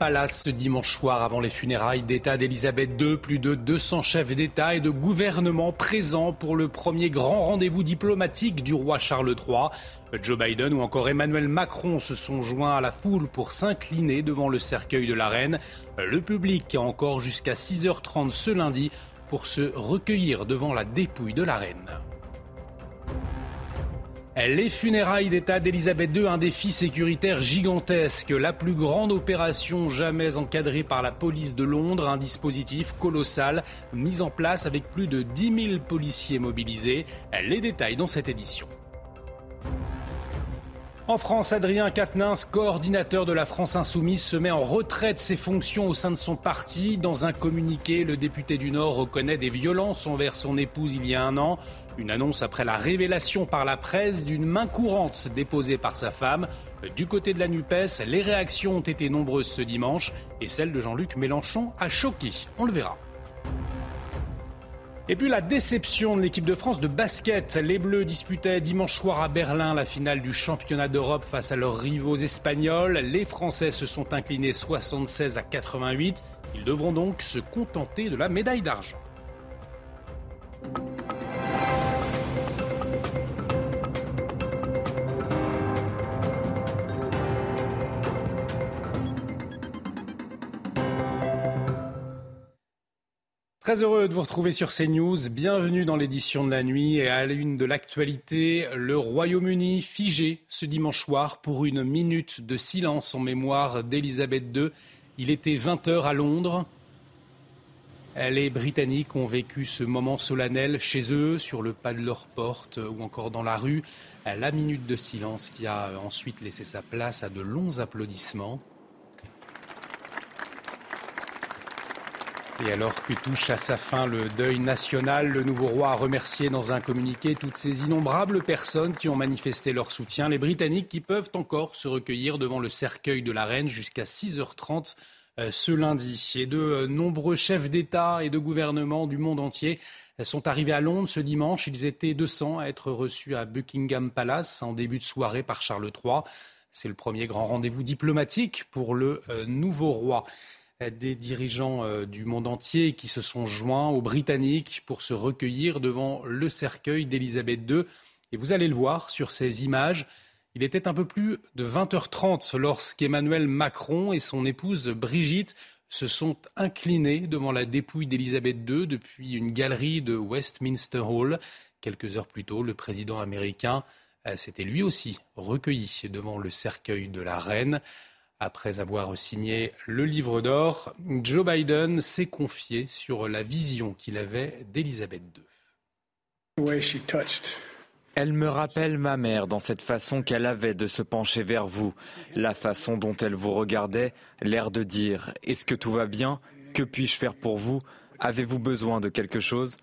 Palace ce dimanche soir avant les funérailles d'État d'Elisabeth II. Plus de 200 chefs d'État et de gouvernement présents pour le premier grand rendez-vous diplomatique du roi Charles III. Joe Biden ou encore Emmanuel Macron se sont joints à la foule pour s'incliner devant le cercueil de la reine. Le public a encore jusqu'à 6h30 ce lundi pour se recueillir devant la dépouille de la reine. Les funérailles d'État d'Elisabeth II, un défi sécuritaire gigantesque, la plus grande opération jamais encadrée par la police de Londres, un dispositif colossal mis en place avec plus de 10 000 policiers mobilisés. Les détails dans cette édition. En France, Adrien Quatennens, coordinateur de la France Insoumise, se met en retrait de ses fonctions au sein de son parti. Dans un communiqué, le député du Nord reconnaît des violences envers son épouse il y a un an. Une annonce après la révélation par la presse d'une main courante déposée par sa femme. Du côté de la NUPES, les réactions ont été nombreuses ce dimanche et celle de Jean-Luc Mélenchon a choqué. On le verra. Et puis la déception de l'équipe de France de basket. Les Bleus disputaient dimanche soir à Berlin la finale du championnat d'Europe face à leurs rivaux espagnols. Les Français se sont inclinés 76 à 88. Ils devront donc se contenter de la médaille d'argent. Très heureux de vous retrouver sur CNews. Bienvenue dans l'édition de la nuit et à l'une de l'actualité, le Royaume-Uni figé ce dimanche soir pour une minute de silence en mémoire d'Elisabeth II. Il était 20h à Londres. Les Britanniques ont vécu ce moment solennel chez eux, sur le pas de leur porte ou encore dans la rue. La minute de silence qui a ensuite laissé sa place à de longs applaudissements. Et alors que touche à sa fin le deuil national, le nouveau roi a remercié dans un communiqué toutes ces innombrables personnes qui ont manifesté leur soutien, les Britanniques qui peuvent encore se recueillir devant le cercueil de la reine jusqu'à 6h30 euh, ce lundi. Et de euh, nombreux chefs d'État et de gouvernement du monde entier euh, sont arrivés à Londres ce dimanche. Ils étaient 200 à être reçus à Buckingham Palace en début de soirée par Charles III. C'est le premier grand rendez-vous diplomatique pour le nouveau roi des dirigeants euh, du monde entier qui se sont joints aux Britanniques pour se recueillir devant le cercueil d'Élisabeth II. Et vous allez le voir sur ces images. Il était un peu plus de 20h30 lorsqu'Emmanuel Macron et son épouse Brigitte se sont inclinés devant la dépouille d'Élisabeth II depuis une galerie de Westminster Hall. Quelques heures plus tôt, le président américain euh, s'était lui aussi recueilli devant le cercueil de la reine. Après avoir signé le livre d'or, Joe Biden s'est confié sur la vision qu'il avait d'Elisabeth II. Elle me rappelle ma mère dans cette façon qu'elle avait de se pencher vers vous, la façon dont elle vous regardait, l'air de dire ⁇ Est-ce que tout va bien? Que puis-je faire pour vous? Avez-vous besoin de quelque chose ?⁇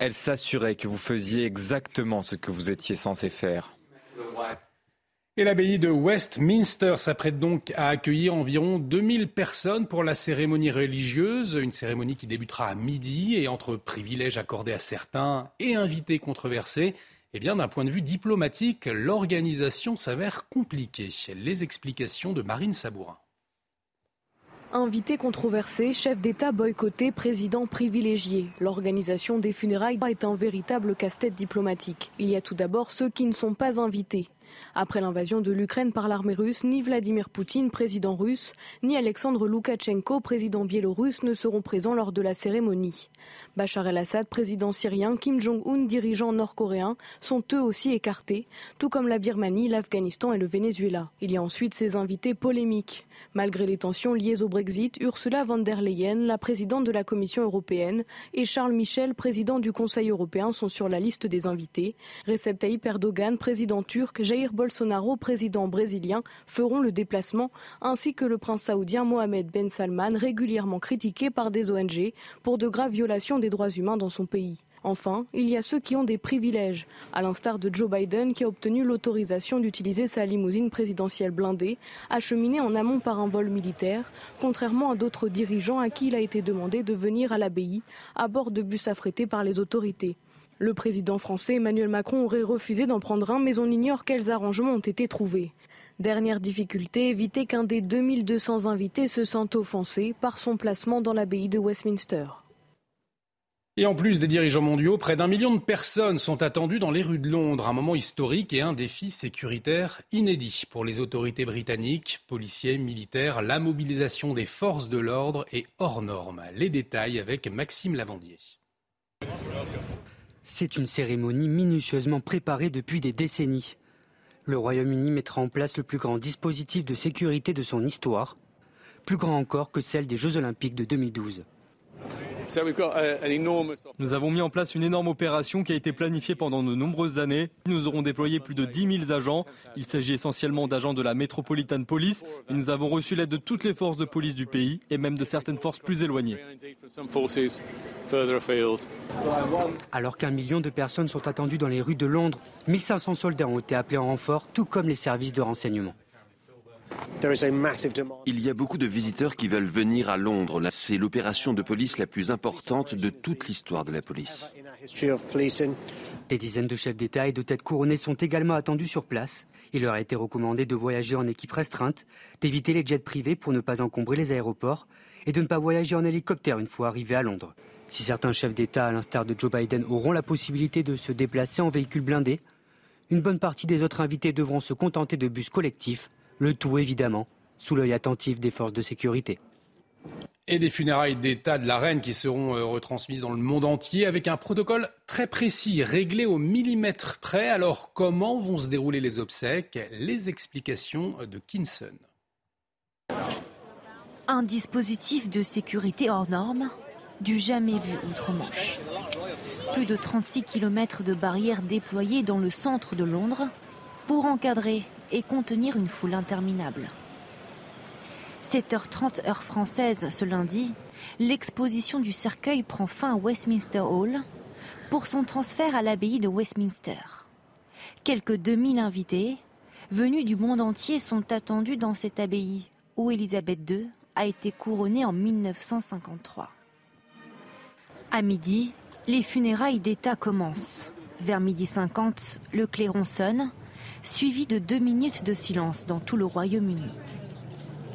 Elle s'assurait que vous faisiez exactement ce que vous étiez censé faire. Et l'abbaye de Westminster s'apprête donc à accueillir environ 2000 personnes pour la cérémonie religieuse, une cérémonie qui débutera à midi et entre privilèges accordés à certains et invités controversés. Eh bien, d'un point de vue diplomatique, l'organisation s'avère compliquée. Les explications de Marine Sabourin. Invité controversé, chef d'État boycotté, président privilégié. L'organisation des funérailles est un véritable casse-tête diplomatique. Il y a tout d'abord ceux qui ne sont pas invités. Après l'invasion de l'Ukraine par l'armée russe, ni Vladimir Poutine, président russe, ni Alexandre Loukachenko, président biélorusse, ne seront présents lors de la cérémonie. Bachar el-Assad, président syrien, Kim Jong-un, dirigeant nord-coréen, sont eux aussi écartés, tout comme la Birmanie, l'Afghanistan et le Venezuela. Il y a ensuite ces invités polémiques. Malgré les tensions liées au Brexit, Ursula von der Leyen, la présidente de la Commission européenne, et Charles Michel, président du Conseil européen, sont sur la liste des invités. Recep Tayyip Erdogan, président turc, Jair Bolsonaro, président brésilien, feront le déplacement, ainsi que le prince saoudien Mohamed Ben Salman, régulièrement critiqué par des ONG pour de graves violations des droits humains dans son pays. Enfin, il y a ceux qui ont des privilèges, à l'instar de Joe Biden qui a obtenu l'autorisation d'utiliser sa limousine présidentielle blindée, acheminée en amont par un vol militaire, contrairement à d'autres dirigeants à qui il a été demandé de venir à l'abbaye à bord de bus affrétés par les autorités. Le président français Emmanuel Macron aurait refusé d'en prendre un, mais on ignore quels arrangements ont été trouvés. Dernière difficulté, éviter qu'un des 2200 invités se sente offensé par son placement dans l'abbaye de Westminster. Et en plus des dirigeants mondiaux, près d'un million de personnes sont attendues dans les rues de Londres, un moment historique et un défi sécuritaire inédit pour les autorités britanniques, policiers, militaires. La mobilisation des forces de l'ordre est hors norme. Les détails avec Maxime Lavandier. C'est une cérémonie minutieusement préparée depuis des décennies. Le Royaume-Uni mettra en place le plus grand dispositif de sécurité de son histoire, plus grand encore que celle des Jeux olympiques de 2012. Nous avons mis en place une énorme opération qui a été planifiée pendant de nombreuses années. Nous aurons déployé plus de 10 000 agents. Il s'agit essentiellement d'agents de la Metropolitan Police. Et nous avons reçu l'aide de toutes les forces de police du pays et même de certaines forces plus éloignées. Alors qu'un million de personnes sont attendues dans les rues de Londres, 1500 soldats ont été appelés en renfort, tout comme les services de renseignement. Il y a beaucoup de visiteurs qui veulent venir à Londres. C'est l'opération de police la plus importante de toute l'histoire de la police. Des dizaines de chefs d'État et de têtes couronnées sont également attendus sur place. Il leur a été recommandé de voyager en équipe restreinte, d'éviter les jets privés pour ne pas encombrer les aéroports et de ne pas voyager en hélicoptère une fois arrivés à Londres. Si certains chefs d'État, à l'instar de Joe Biden, auront la possibilité de se déplacer en véhicule blindé, une bonne partie des autres invités devront se contenter de bus collectifs le tout, évidemment, sous l'œil attentif des forces de sécurité. Et des funérailles d'État de la reine qui seront euh, retransmises dans le monde entier avec un protocole très précis, réglé au millimètre près. Alors, comment vont se dérouler les obsèques? Les explications de Kinson. Un dispositif de sécurité hors norme, du jamais vu outre-Manche. Plus de 36 km de barrières déployées dans le centre de Londres pour encadrer et contenir une foule interminable. 7h30 heure française ce lundi, l'exposition du cercueil prend fin à Westminster Hall pour son transfert à l'abbaye de Westminster. Quelques 2000 invités venus du monde entier sont attendus dans cette abbaye où Élisabeth II a été couronnée en 1953. À midi, les funérailles d'État commencent. Vers midi 50, le clairon sonne suivi de deux minutes de silence dans tout le Royaume-Uni.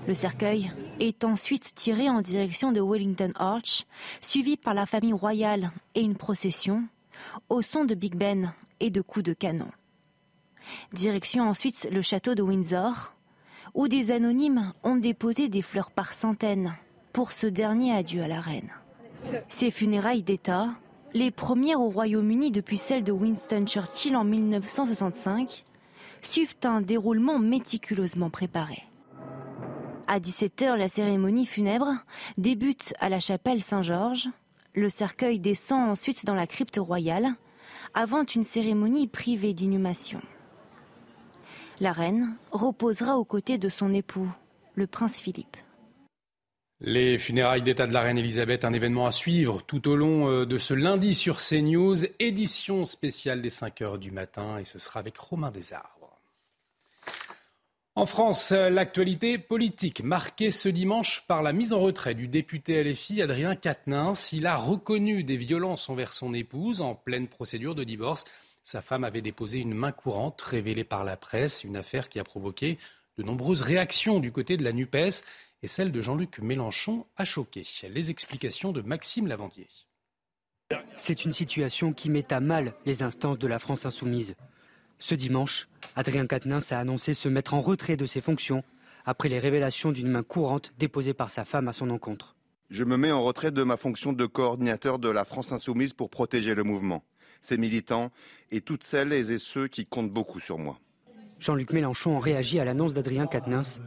Le cercueil est ensuite tiré en direction de Wellington Arch, suivi par la famille royale et une procession, au son de Big Ben et de coups de canon. Direction ensuite le château de Windsor, où des anonymes ont déposé des fleurs par centaines pour ce dernier adieu à la reine. Ces funérailles d'État, les premières au Royaume-Uni depuis celles de Winston Churchill en 1965, suivent un déroulement méticuleusement préparé. À 17h, la cérémonie funèbre débute à la chapelle Saint-Georges. Le cercueil descend ensuite dans la crypte royale avant une cérémonie privée d'inhumation. La reine reposera aux côtés de son époux, le prince Philippe. Les funérailles d'État de la reine Elisabeth, un événement à suivre tout au long euh, de ce lundi sur CNews, édition spéciale des 5 heures du matin, et ce sera avec Romain Desarts. En France, l'actualité politique marquée ce dimanche par la mise en retrait du député LFI Adrien Quatennens. Il a reconnu des violences envers son épouse en pleine procédure de divorce. Sa femme avait déposé une main courante révélée par la presse, une affaire qui a provoqué de nombreuses réactions du côté de la NUPES et celle de Jean-Luc Mélenchon a choqué. Les explications de Maxime Lavandier. C'est une situation qui met à mal les instances de la France insoumise. Ce dimanche, Adrien Quatennens a annoncé se mettre en retrait de ses fonctions après les révélations d'une main courante déposée par sa femme à son encontre. Je me mets en retrait de ma fonction de coordinateur de la France Insoumise pour protéger le mouvement, ses militants et toutes celles et ceux qui comptent beaucoup sur moi. Jean-Luc Mélenchon a réagi à l'annonce d'Adrien Quatennens.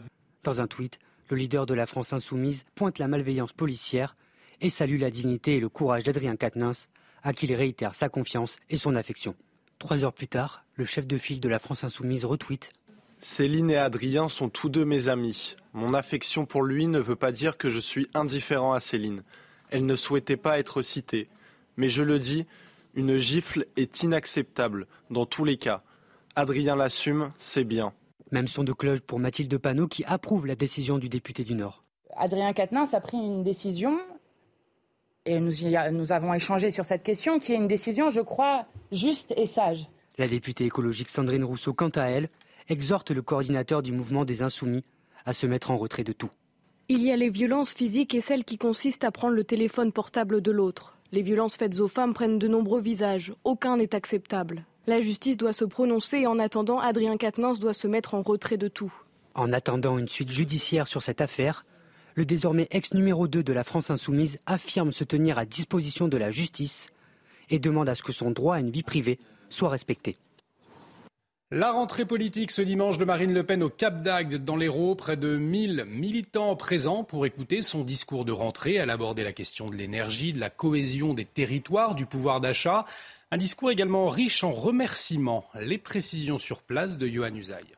Dans un tweet, le leader de la France Insoumise pointe la malveillance policière et salue la dignité et le courage d'Adrien Quatennens, à qui il réitère sa confiance et son affection. Trois heures plus tard, le chef de file de la France Insoumise retweet Céline et Adrien sont tous deux mes amis. Mon affection pour lui ne veut pas dire que je suis indifférent à Céline. Elle ne souhaitait pas être citée. Mais je le dis, une gifle est inacceptable, dans tous les cas. Adrien l'assume, c'est bien. Même son de cloche pour Mathilde Panot qui approuve la décision du député du Nord. Adrien Quatennens a pris une décision, et nous, nous avons échangé sur cette question, qui est une décision, je crois, juste et sage. La députée écologique Sandrine Rousseau, quant à elle, exhorte le coordinateur du mouvement des Insoumis à se mettre en retrait de tout. Il y a les violences physiques et celles qui consistent à prendre le téléphone portable de l'autre. Les violences faites aux femmes prennent de nombreux visages. Aucun n'est acceptable. La justice doit se prononcer et en attendant, Adrien Quatennens doit se mettre en retrait de tout. En attendant une suite judiciaire sur cette affaire, le désormais ex numéro 2 de la France insoumise affirme se tenir à disposition de la justice et demande à ce que son droit à une vie privée soit respecté. La rentrée politique ce dimanche de Marine Le Pen au Cap d'Agde dans l'Hérault, près de 1000 militants présents pour écouter son discours de rentrée. Elle abordait la question de l'énergie, de la cohésion des territoires, du pouvoir d'achat. Un discours également riche en remerciements. Les précisions sur place de Johan Usaï.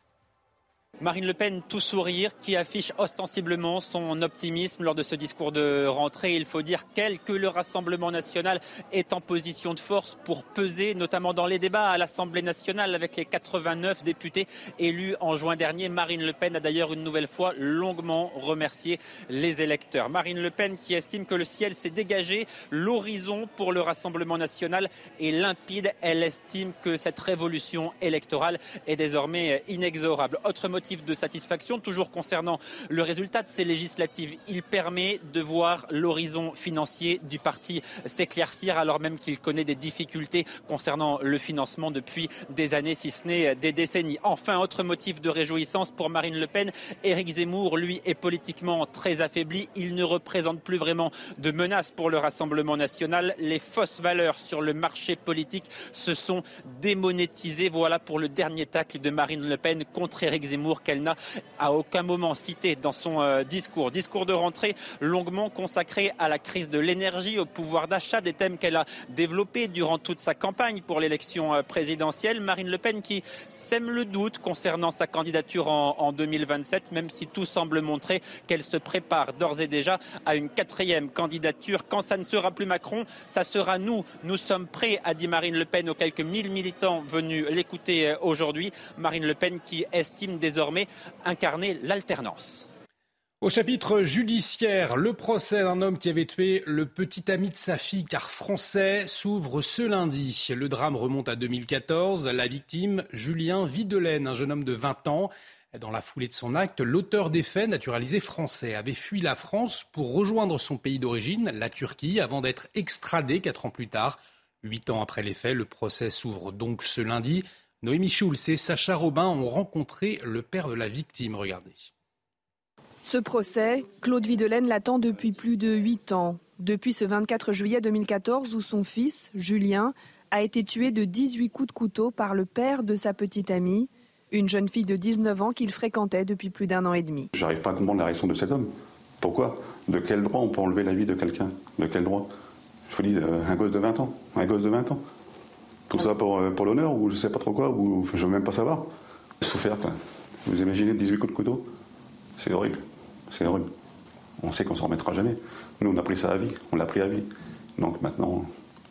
Marine Le Pen tout sourire qui affiche ostensiblement son optimisme lors de ce discours de rentrée. Il faut dire qu'elle, que le Rassemblement national est en position de force pour peser, notamment dans les débats à l'Assemblée nationale avec les 89 députés élus en juin dernier. Marine Le Pen a d'ailleurs une nouvelle fois longuement remercié les électeurs. Marine Le Pen qui estime que le ciel s'est dégagé, l'horizon pour le Rassemblement national est limpide. Elle estime que cette révolution électorale est désormais inexorable. Autre de satisfaction, toujours concernant le résultat de ces législatives. Il permet de voir l'horizon financier du parti s'éclaircir alors même qu'il connaît des difficultés concernant le financement depuis des années, si ce n'est des décennies. Enfin, autre motif de réjouissance pour Marine Le Pen, Éric Zemmour, lui, est politiquement très affaibli. Il ne représente plus vraiment de menace pour le Rassemblement national. Les fausses valeurs sur le marché politique se sont démonétisées. Voilà pour le dernier tacle de Marine Le Pen contre Éric Zemmour qu'elle n'a à aucun moment cité dans son euh, discours. Discours de rentrée longuement consacré à la crise de l'énergie, au pouvoir d'achat, des thèmes qu'elle a développés durant toute sa campagne pour l'élection euh, présidentielle. Marine Le Pen qui sème le doute concernant sa candidature en, en 2027, même si tout semble montrer qu'elle se prépare d'ores et déjà à une quatrième candidature. Quand ça ne sera plus Macron, ça sera nous. Nous sommes prêts, a dit Marine Le Pen aux quelques mille militants venus l'écouter euh, aujourd'hui. Marine Le Pen qui estime désormais incarner l'alternance. Au chapitre judiciaire, le procès d'un homme qui avait tué le petit ami de sa fille, car français, s'ouvre ce lundi. Le drame remonte à 2014. La victime, Julien Videlaine, un jeune homme de 20 ans. Dans la foulée de son acte, l'auteur des faits, naturalisé français, avait fui la France pour rejoindre son pays d'origine, la Turquie, avant d'être extradé quatre ans plus tard. Huit ans après les faits, le procès s'ouvre donc ce lundi. Noémie Schulz et Sacha Robin ont rencontré le père de la victime. Regardez. Ce procès, Claude Videlaine l'attend depuis plus de 8 ans. Depuis ce 24 juillet 2014 où son fils, Julien, a été tué de 18 coups de couteau par le père de sa petite amie, une jeune fille de 19 ans qu'il fréquentait depuis plus d'un an et demi. J'arrive pas à comprendre la réaction de cet homme. Pourquoi? De quel droit on peut enlever la vie de quelqu'un? De quel droit? Je vous dis, euh, un gosse de 20 ans. Un gosse de 20 ans. Tout ça pour, euh, pour l'honneur ou je sais pas trop quoi, ou je veux même pas savoir. Souffert, Vous imaginez 18 coups de couteau C'est horrible. C'est horrible. On sait qu'on s'en remettra jamais. Nous, on a pris ça à vie. On l'a pris à vie. Donc maintenant,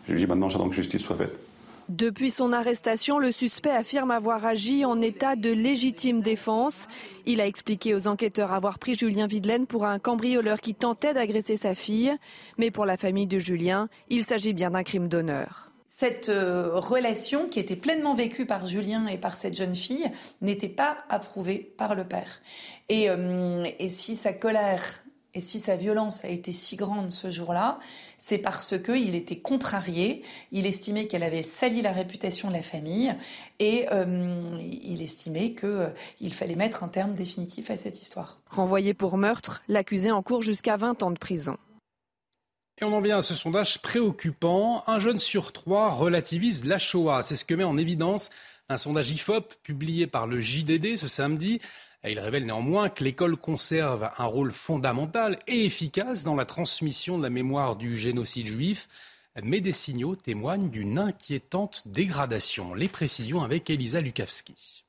je dis maintenant, j'attends que justice soit faite. Depuis son arrestation, le suspect affirme avoir agi en état de légitime défense. Il a expliqué aux enquêteurs avoir pris Julien Videlaine pour un cambrioleur qui tentait d'agresser sa fille. Mais pour la famille de Julien, il s'agit bien d'un crime d'honneur cette euh, relation qui était pleinement vécue par Julien et par cette jeune fille n'était pas approuvée par le père. Et, euh, si sa colère et si sa violence a été si grande ce jour-là, c'est parce qu'il était contrarié, il estimait qu'elle avait sali la réputation de la famille et euh, il estimait qu'il fallait mettre un terme définitif à cette histoire. Renvoyé pour meurtre, l'accusé encourt jusqu'à 20 ans de prison. Et on en vient à ce sondage préoccupant. Un jeune sur trois relativise la Shoah. C'est ce que met en évidence un sondage IFOP publié par le JDD ce samedi. Il révèle néanmoins que l'école conserve un rôle fondamental et efficace dans la transmission de la mémoire du génocide juif, mais des signaux témoignent d'une inquiétante dégradation. Les précisions avec Elisa Lukavski.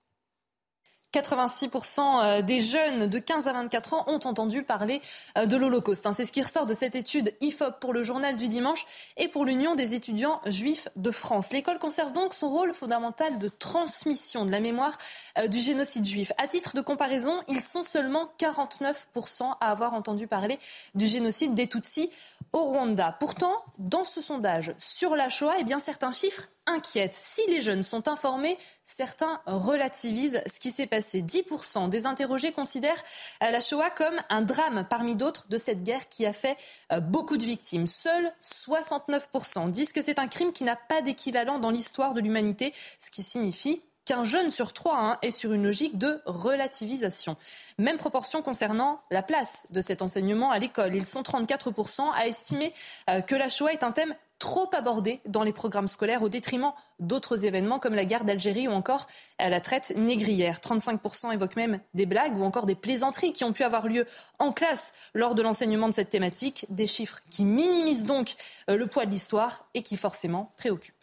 86% euh, des jeunes de 15 à 24 ans ont entendu parler euh, de l'Holocauste. Hein. C'est ce qui ressort de cette étude IFOP pour le journal du dimanche et pour l'Union des étudiants juifs de France. L'école conserve donc son rôle fondamental de transmission de la mémoire euh, du génocide juif. À titre de comparaison, ils sont seulement 49% à avoir entendu parler du génocide des Tutsis au Rwanda. Pourtant, dans ce sondage sur la Shoah, eh bien, certains chiffres inquiètent. Si les jeunes sont informés, certains relativisent ce qui s'est passé. 10% des interrogés considèrent euh, la Shoah comme un drame parmi d'autres de cette guerre qui a fait euh, beaucoup de victimes. Seuls 69% disent que c'est un crime qui n'a pas d'équivalent dans l'histoire de l'humanité, ce qui signifie qu'un jeune sur trois hein, est sur une logique de relativisation. Même proportion concernant la place de cet enseignement à l'école. Ils sont 34% à estimer euh, que la Shoah est un thème trop abordé dans les programmes scolaires au détriment d'autres événements comme la guerre d'Algérie ou encore euh, la traite négrière. 35% évoquent même des blagues ou encore des plaisanteries qui ont pu avoir lieu en classe lors de l'enseignement de cette thématique. Des chiffres qui minimisent donc euh, le poids de l'histoire et qui forcément préoccupent.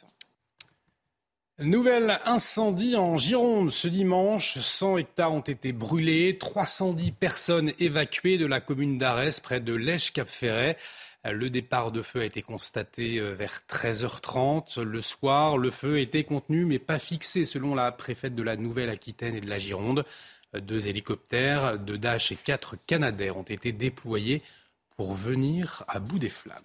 Nouvel incendie en Gironde ce dimanche. 100 hectares ont été brûlés, 310 personnes évacuées de la commune d'Arès près de Lèche-Cap-Ferret. Le départ de feu a été constaté euh, vers 13h30 le soir. Le feu était contenu mais pas fixé selon la préfète de la Nouvelle-Aquitaine et de la Gironde. Deux hélicoptères, deux Dash et quatre Canadair ont été déployés pour venir à bout des flammes.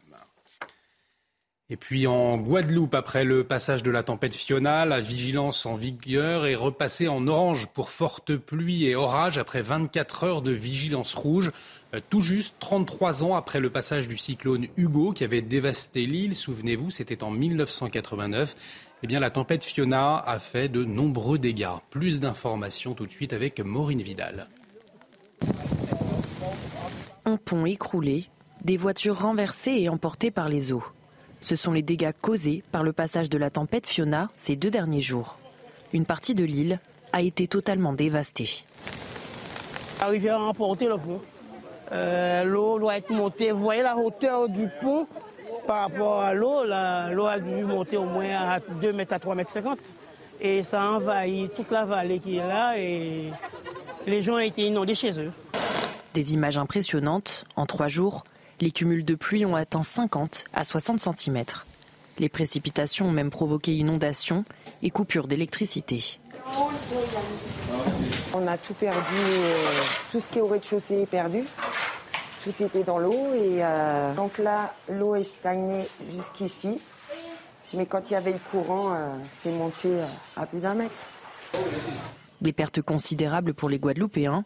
Et puis en Guadeloupe, après le passage de la tempête Fiona, la vigilance en vigueur est repassée en orange pour forte pluie et orage après 24 heures de vigilance rouge. Euh, tout juste 33 ans après le passage du cyclone Hugo qui avait dévasté l'île, souvenez-vous, c'était en 1989. Eh bien, la tempête Fiona a fait de nombreux dégâts. Plus d'informations tout de suite avec Maureen Vidal. Un pont écroulé, des voitures renversées et emportées par les eaux. Ce sont les dégâts causés par le passage de la tempête Fiona ces deux derniers jours. Une partie de l'île a été totalement dévastée. La rivière a emporté le pont. Euh, l'eau doit être montée. Vous voyez la hauteur du pont par rapport à l'eau? L'eau a dû monter au moins à 2 mètres à 3 mètres 50. Et ça a envahi toute la vallée qui est là et les gens ont été inondés chez eux. Des images impressionnantes. En trois jours, les cumuls de pluie ont atteint 50 à 60 cm. Les précipitations ont même provoqué inondations et coupures d'électricité. On a tout perdu, euh, tout ce qui est au rez-de-chaussée est perdu. Tout était dans l'eau et euh, donc là, l'eau est stagnée jusqu'ici. Mais quand il y avait le courant, euh, c'est monté à plus d'un mètre. Des pertes considérables pour les Guadeloupéens.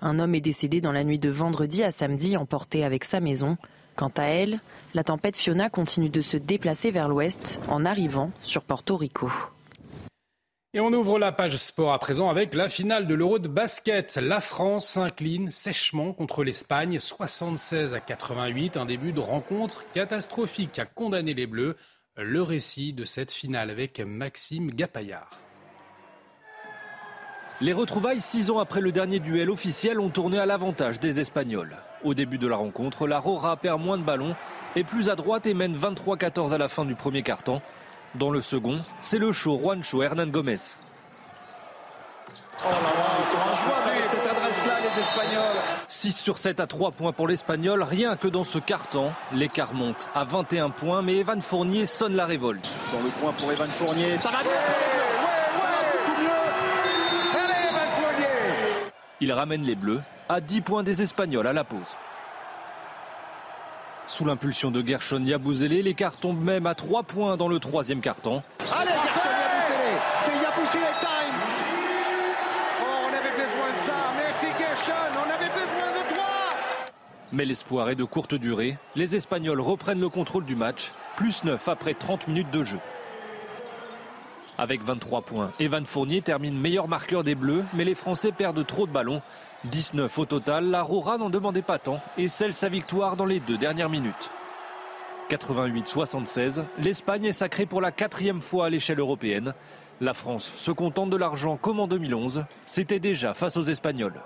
Un homme est décédé dans la nuit de vendredi à samedi, emporté avec sa maison. Quant à elle, la tempête Fiona continue de se déplacer vers l'ouest en arrivant sur Porto Rico. Et on ouvre la page sport à présent avec la finale de l'Euro de basket. La France s'incline sèchement contre l'Espagne, 76 à 88. Un début de rencontre catastrophique a condamné les Bleus. Le récit de cette finale avec Maxime Gapaillard. Les retrouvailles six ans après le dernier duel officiel ont tourné à l'avantage des Espagnols. Au début de la rencontre, la Rora perd moins de ballons, et plus à droite et mène 23-14 à la fin du premier quart-temps. Dans le second, c'est le show Juancho Hernan Gomez. Oh là là, ils sont injouables avec cette adresse-là, les Espagnols. 6 sur 7 à 3 points pour l'Espagnol, rien que dans ce carton. L'écart monte à 21 points, mais Evan Fournier sonne la révolte. Dans le point pour Evan Fournier, ça va bien Il ramène les Bleus à 10 points des Espagnols à la pause. Sous l'impulsion de Gershon Yabouzélé, l'écart tombe même à 3 points dans le troisième carton. Allez, Gershon Yabouzélé C'est Yabouzélé time Oh, on avait besoin de ça Merci Gershon, on avait besoin de toi Mais l'espoir est de courte durée. Les Espagnols reprennent le contrôle du match, plus 9 après 30 minutes de jeu. Avec 23 points, Evan Fournier termine meilleur marqueur des Bleus, mais les Français perdent trop de ballons. 19 au total, la Rora n'en demandait pas tant et scelle sa victoire dans les deux dernières minutes. 88-76, l'Espagne est sacrée pour la quatrième fois à l'échelle européenne. La France se contente de l'argent comme en 2011, c'était déjà face aux Espagnols.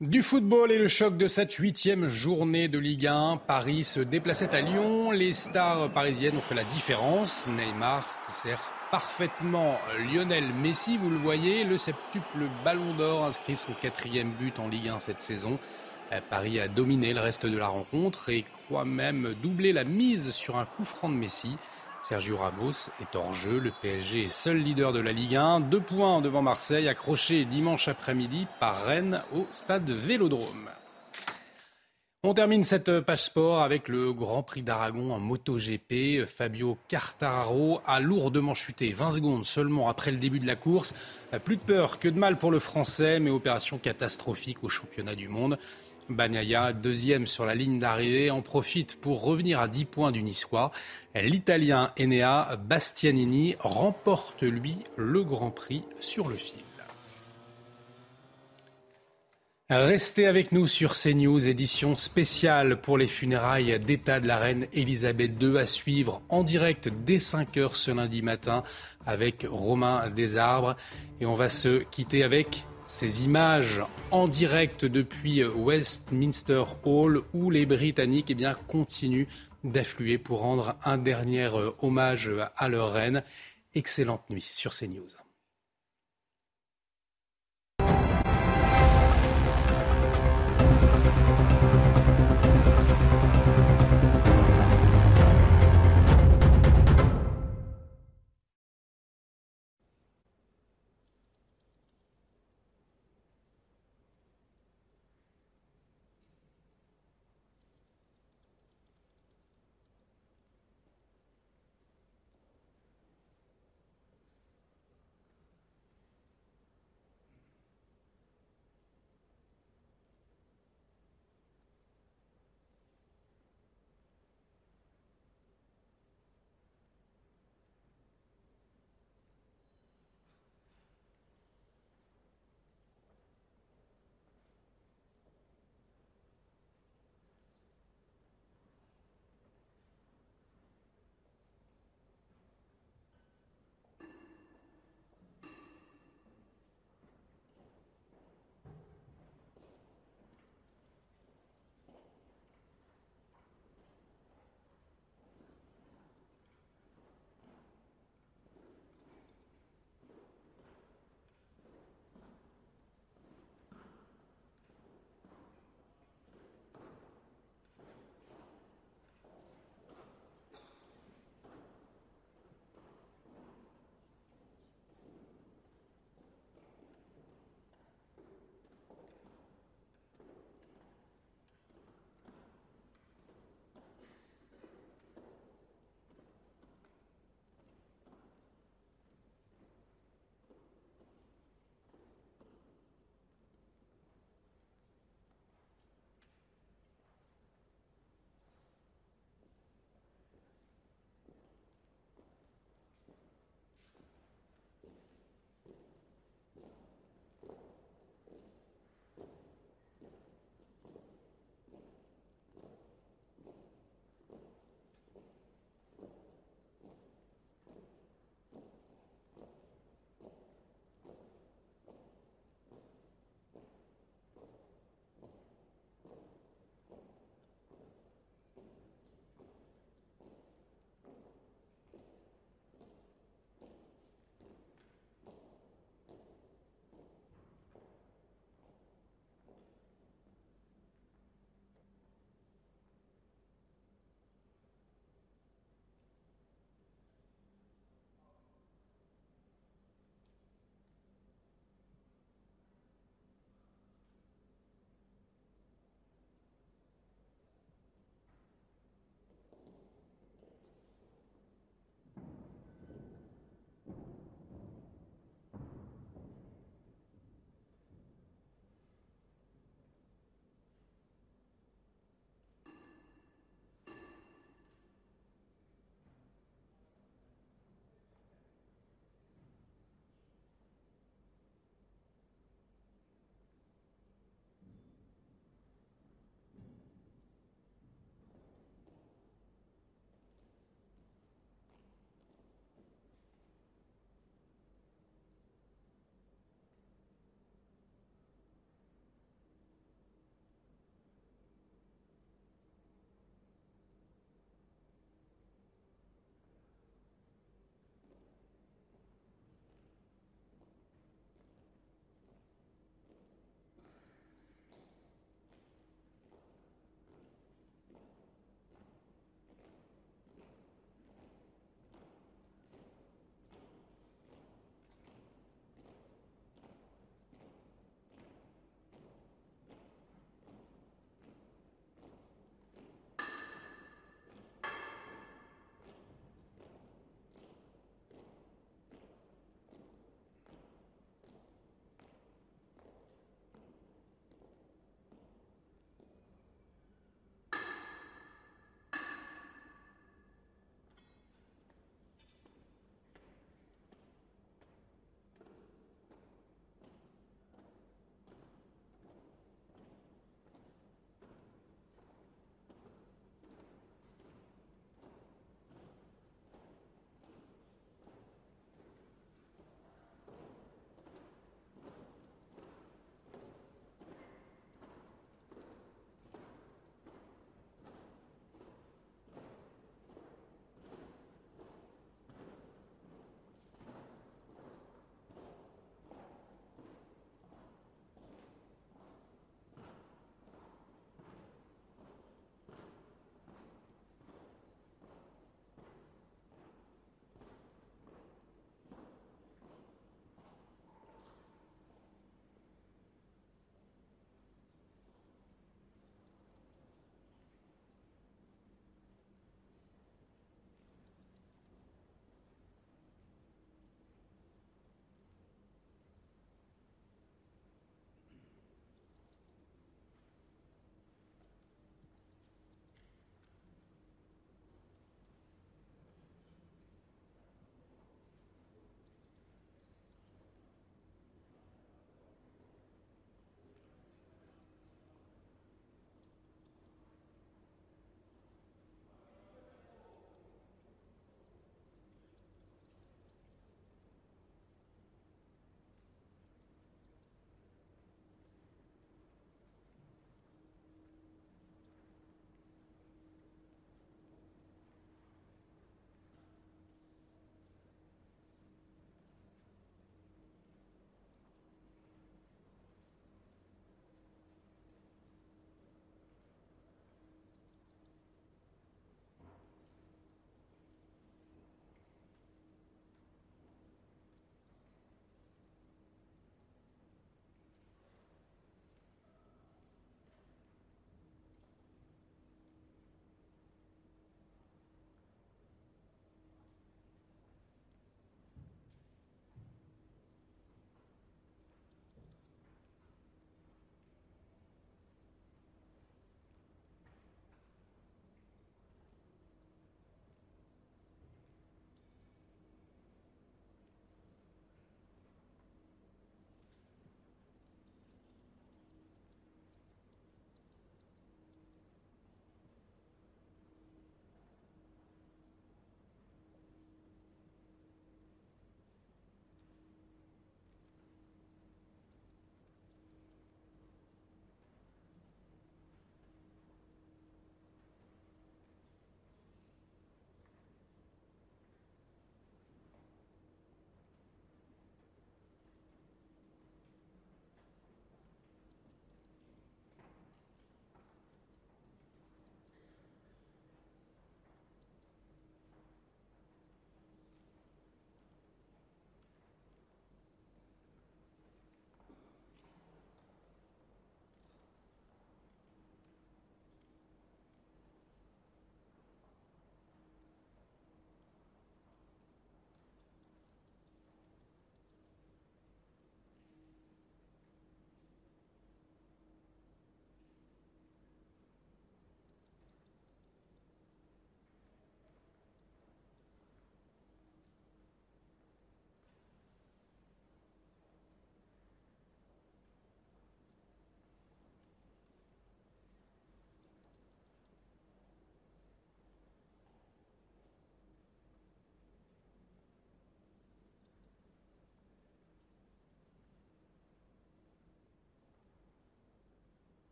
Du football et le choc de cette huitième journée de Ligue 1. Paris se déplaçait à Lyon. Les stars parisiennes ont fait la différence. Neymar qui sert parfaitement Lionel Messi, vous le voyez, le septuple ballon d'or inscrit son quatrième but en Ligue 1 cette saison. Euh, Paris a dominé le reste de la rencontre et croit même doubler la mise sur un coup franc de Messi. Sergio Ramos est hors jeu. Le PSG est seul leader de la Ligue 1. Deux points devant Marseille, accroché dimanche après-midi par Rennes au stade Vélodrome. On termine cette page sport avec le Grand Prix d'Aragon en MotoGP. Fabio Quartararo a lourdement chuté 20 secondes seulement après le début de la course. Plus de peur que de mal pour le Français, mais opération catastrophique au championnat du monde. Bagnaia, deuxième sur la ligne d'arrivée, en profite pour revenir à 10 points du Niçois. L'Italien Enea Bastianini remporte, lui, le Grand Prix sur le fil. Restez avec nous sur CNews, édition spéciale pour les funérailles d'État de la reine Elisabeth II à suivre en direct dès 5h ce lundi matin avec Romain Desarbres. Et on va se quitter avec ces images en direct depuis Westminster Hall où les Britanniques eh bien, continuent d'affluer pour rendre un dernier euh, hommage à leur reine. Excellente nuit sur CNews.